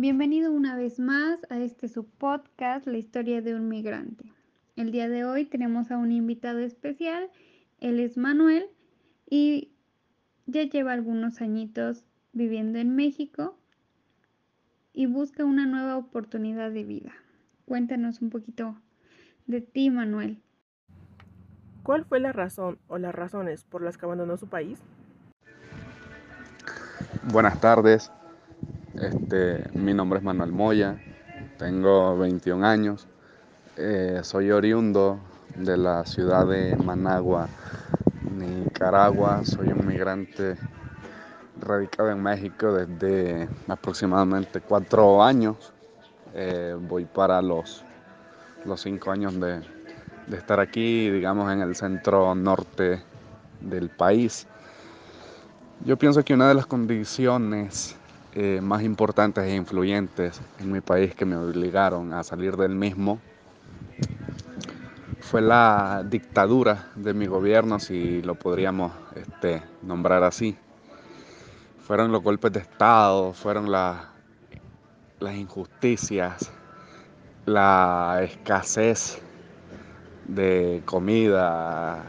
Bienvenido una vez más a este su podcast, La historia de un migrante. El día de hoy tenemos a un invitado especial, él es Manuel y ya lleva algunos añitos viviendo en México y busca una nueva oportunidad de vida. Cuéntanos un poquito de ti, Manuel. ¿Cuál fue la razón o las razones por las que abandonó su país? Buenas tardes, este, mi nombre es Manuel Moya, tengo 21 años, eh, soy oriundo de la ciudad de Managua, Nicaragua, soy un migrante radicado en México desde aproximadamente cuatro años, eh, voy para los, los cinco años de, de estar aquí, digamos, en el centro norte del país. Yo pienso que una de las condiciones eh, más importantes e influyentes en mi país que me obligaron a salir del mismo fue la dictadura de mi gobierno, si lo podríamos este, nombrar así. Fueron los golpes de Estado, fueron las injusticias, la escasez de comida,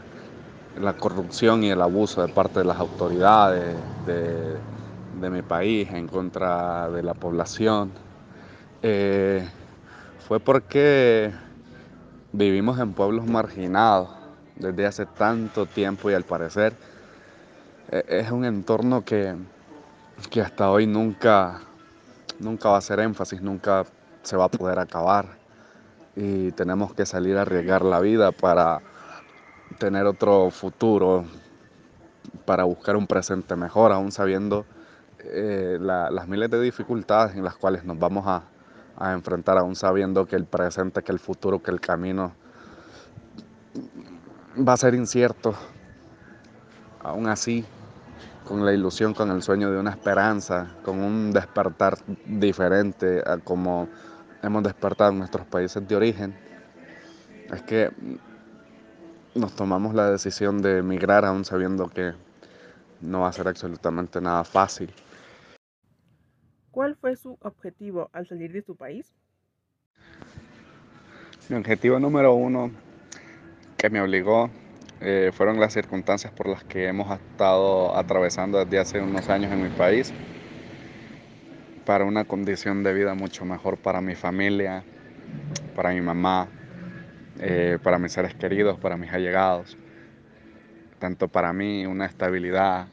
la corrupción y el abuso de parte de las autoridades de, mi país en contra de la población. Eh, fue porque vivimos en pueblos marginados desde hace tanto tiempo y al parecer e, es un entorno que, que hasta hoy nunca, nunca va a ser énfasis, nunca se va a poder acabar. Y tenemos que salir a arriesgar la vida para tener otro futuro, para buscar un presente mejor, aún sabiendo eh, las miles de dificultades en las cuales nos vamos a, a, enfrentar, aún sabiendo que el presente, que el futuro, que el camino va a ser incierto. Aún así, con la ilusión, con el sueño de una esperanza, con un despertar diferente a como hemos despertado en nuestros países de origen, es que nos tomamos la decisión de emigrar aún sabiendo que no va a ser absolutamente nada fácil. ¿Cuál fue su objetivo al salir de su país? Mi objetivo número uno que me obligó eh, fueron las circunstancias por las que hemos estado atravesando desde hace unos años en mi país para una condición de vida mucho mejor para mi familia, para mi mamá, eh, para mis seres queridos, para mis allegados, tanto para mí una estabilidad,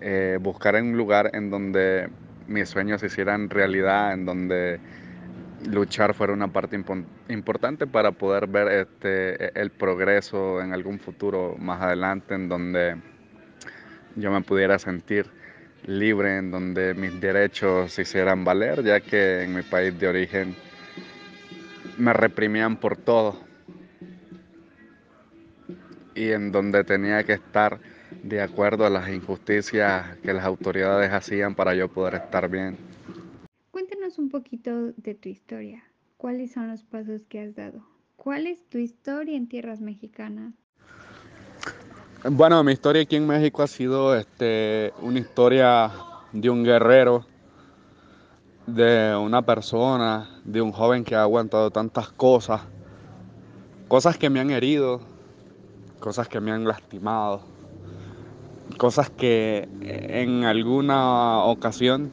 eh, buscar un lugar en donde mis sueños se hicieran realidad, en donde luchar fuera una parte importante para poder ver este, el progreso en algún futuro más adelante, en donde yo me pudiera sentir libre, en donde mis derechos se hicieran valer, ya que en mi país de origen me reprimían por todo. Y en donde tenía que estar de acuerdo a las injusticias que las autoridades hacían para yo poder estar bien. Cuéntanos un poquito de tu historia. ¿Cuáles son los pasos que has dado? ¿Cuál es tu historia en tierras mexicanas? Bueno, mi historia aquí en México ha sido este, una historia de un guerrero, de una persona, de un joven que ha aguantado tantas cosas, cosas que me han herido, cosas que me han lastimado, cosas que en alguna ocasión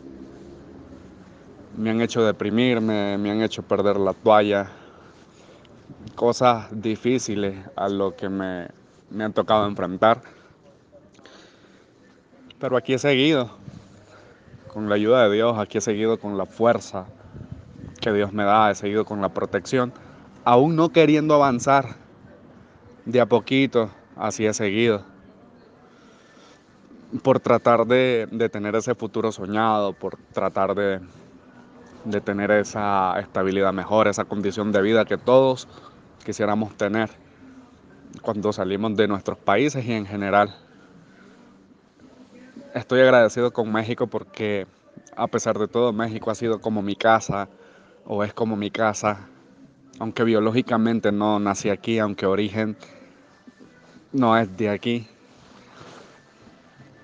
me han hecho deprimirme, me han hecho perder la toalla, cosas difíciles a lo que me, me han tocado enfrentar. Pero aquí he seguido, con la ayuda de Dios, aquí he seguido con la fuerza que Dios me da, he seguido con la protección, aún no queriendo avanzar de a poquito, así he seguido. Por tratar de, tener ese futuro soñado, por tratar de, de tener esa estabilidad mejor, esa condición de vida que todos quisiéramos tener cuando salimos de nuestros países y en general. Estoy agradecido con México porque a pesar de todo México ha sido como mi casa o es como mi casa, aunque biológicamente no nací aquí, aunque origen no es de aquí.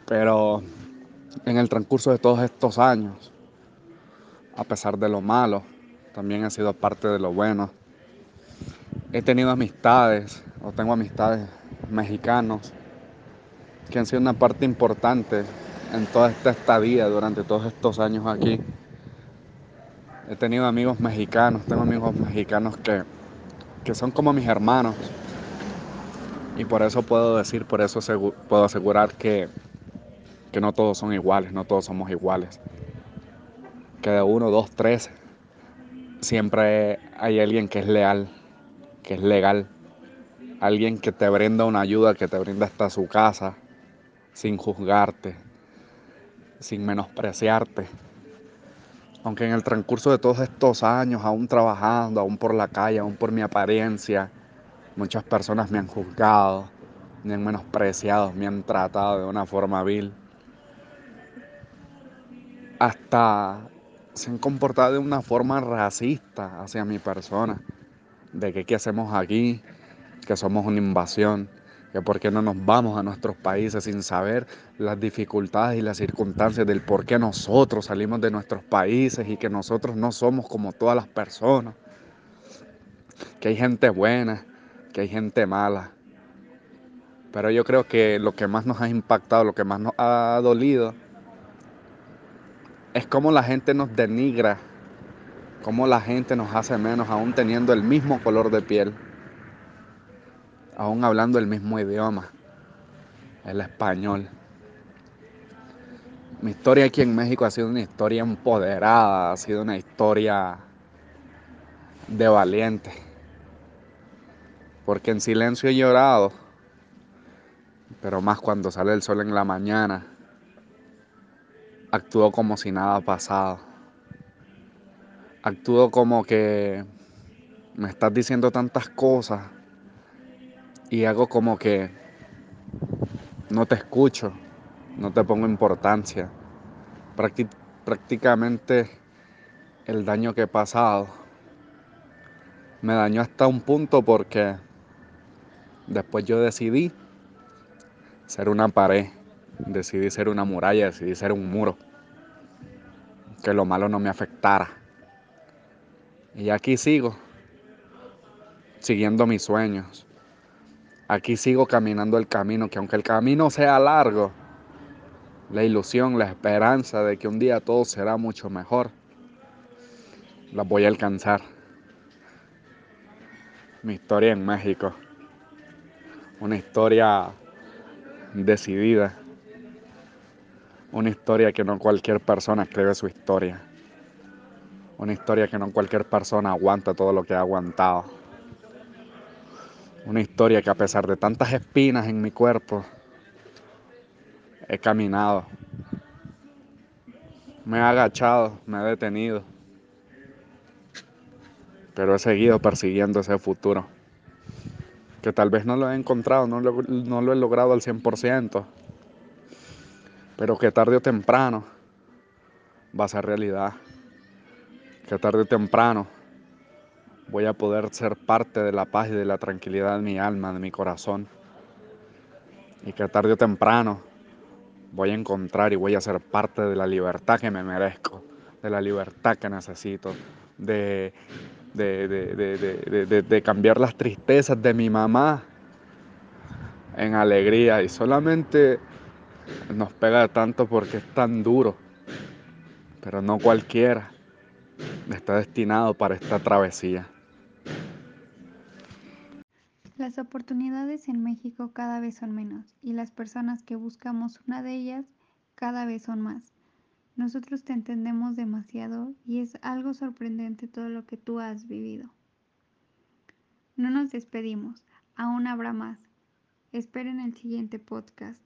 Pero en el transcurso de todos estos años a pesar de lo malo, también he sido parte de lo bueno. He tenido amistades, o tengo amistades mexicanos, que han sido una parte importante en toda esta estadía durante todos estos años aquí. He tenido amigos mexicanos, tengo amigos mexicanos que, que son como mis hermanos. Y por eso puedo decir, por eso puedo asegurar que, que no todos son iguales, no todos somos iguales. Que de uno, dos, tres, siempre hay alguien que es leal, que es legal. Alguien que te brinda una ayuda, que te brinda hasta su casa, sin juzgarte, sin menospreciarte. Aunque en el transcurso de todos estos años, aún trabajando, aún por la calle, aún por mi apariencia, muchas personas me han juzgado, me han menospreciado, me han tratado de una forma vil. Hasta se han comportado de una forma racista hacia mi persona, de que qué hacemos aquí, que somos una invasión, que por qué no nos vamos a nuestros países sin saber las dificultades y las circunstancias del por qué nosotros salimos de nuestros países y que nosotros no somos como todas las personas, que hay gente buena, que hay gente mala. Pero yo creo que lo que más nos ha impactado, lo que más nos ha dolido, es cómo la gente nos denigra, cómo la gente nos hace menos aún teniendo el mismo color de piel aún hablando el mismo idioma, el español. Mi historia aquí en México ha sido una historia empoderada, ha sido una historia de valiente. Porque en silencio he llorado, pero más cuando sale el sol en la mañana, actúo como si nada pasado. Actúo como que me estás diciendo tantas cosas y hago como que no te escucho, no te pongo importancia. prácticamente el daño que he pasado me dañó hasta un punto porque después yo decidí ser una pared, decidí ser una muralla, decidí ser un muro, que lo malo no me afectara. Y aquí sigo, siguiendo mis sueños, aquí sigo caminando el camino, que aunque el camino sea largo, la ilusión, la esperanza de que un día todo será mucho mejor, la voy a alcanzar. Mi historia en México, una historia decidida, una historia que no cualquier persona escribe su historia, una historia que no cualquier persona aguanta todo lo que ha aguantado una historia que a pesar de tantas espinas en mi cuerpo, he caminado. Me he agachado, me he detenido. Pero he seguido persiguiendo ese futuro. Que tal vez no lo he encontrado, no lo, no lo he logrado al 100%. Pero que tarde o temprano va a ser realidad. Que tarde o temprano voy a poder ser parte de la paz y de la tranquilidad de mi alma, de mi corazón. Y que tarde o temprano voy a encontrar y voy a ser parte de la libertad que me merezco, de la libertad que necesito, de, de, de cambiar las tristezas de mi mamá en alegría. Y solamente nos pega tanto porque es tan duro, pero no cualquiera está destinado para esta travesía. Las oportunidades en México cada vez son menos y las personas que buscamos una de ellas cada vez son más. Nosotros te entendemos demasiado y es algo sorprendente todo lo que tú has vivido. No nos despedimos, aún habrá más. Esperen el siguiente podcast.